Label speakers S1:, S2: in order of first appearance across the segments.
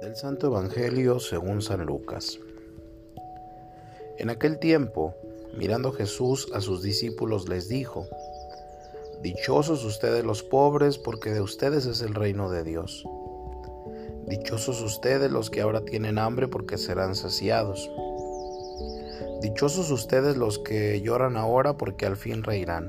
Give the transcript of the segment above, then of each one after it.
S1: Del Santo Evangelio según San Lucas. En aquel tiempo, mirando Jesús a sus discípulos, les dijo, Dichosos ustedes los pobres, porque de ustedes es el reino de Dios. Dichosos ustedes los que ahora tienen hambre, porque serán saciados. Dichosos ustedes los que lloran ahora, porque al fin reirán.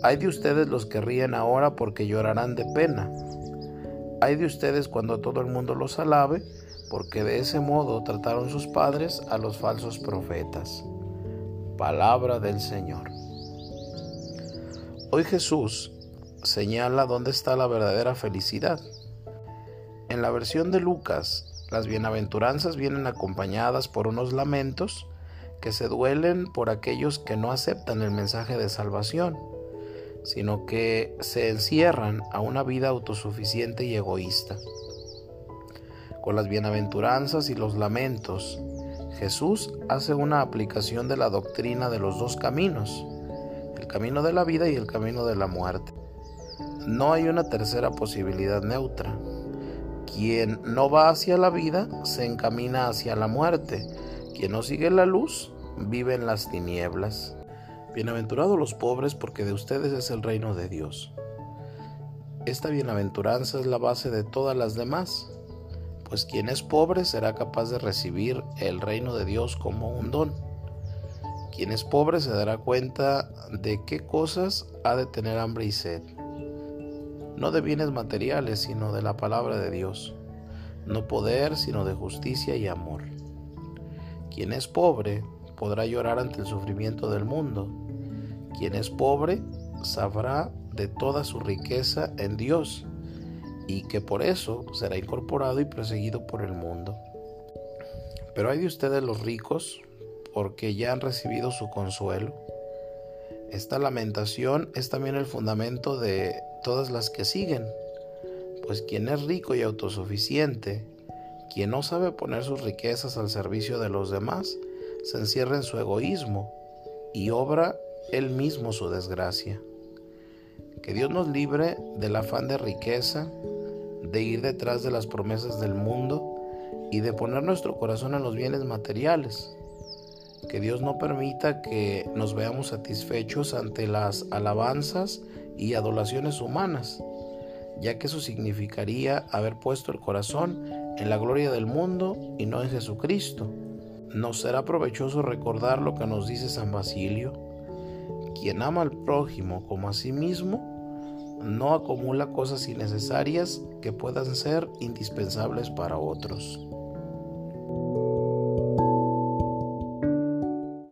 S1: Hay de ustedes los que ríen ahora porque llorarán de pena. Hay de ustedes cuando todo el mundo los alabe, porque de ese modo trataron sus padres a los falsos profetas. Palabra del Señor. Hoy Jesús señala dónde está la verdadera felicidad. En la versión de Lucas, las bienaventuranzas vienen acompañadas por unos lamentos que se duelen por aquellos que no aceptan el mensaje de salvación sino que se encierran a una vida autosuficiente y egoísta. Con las bienaventuranzas y los lamentos, Jesús hace una aplicación de la doctrina de los dos caminos, el camino de la vida y el camino de la muerte. No hay una tercera posibilidad neutra. Quien no va hacia la vida se encamina hacia la muerte. Quien no sigue la luz vive en las tinieblas. Bienaventurados los pobres, porque de ustedes es el reino de Dios. Esta bienaventuranza es la base de todas las demás, pues quien es pobre será capaz de recibir el reino de Dios como un don. Quien es pobre se dará cuenta de qué cosas ha de tener hambre y sed. No de bienes materiales, sino de la palabra de Dios. No poder, sino de justicia y amor. Quien es pobre podrá llorar ante el sufrimiento del mundo. Quien es pobre sabrá de toda su riqueza en Dios y que por eso será incorporado y perseguido por el mundo. Pero hay de ustedes los ricos, porque ya han recibido su consuelo. Esta lamentación es también el fundamento de todas las que siguen, pues quien es rico y autosuficiente, quien no sabe poner sus riquezas al servicio de los demás, se encierra en su egoísmo y obra él mismo su desgracia. Que Dios nos libre del afán de riqueza, de ir detrás de las promesas del mundo y de poner nuestro corazón en los bienes materiales. Que Dios no permita que nos veamos satisfechos ante las alabanzas y adulaciones humanas, ya que eso significaría haber puesto el corazón en la gloria del mundo y no en Jesucristo nos será provechoso recordar lo que nos dice San Basilio. Quien ama al prójimo como a sí mismo, no acumula cosas innecesarias que puedan ser indispensables para otros.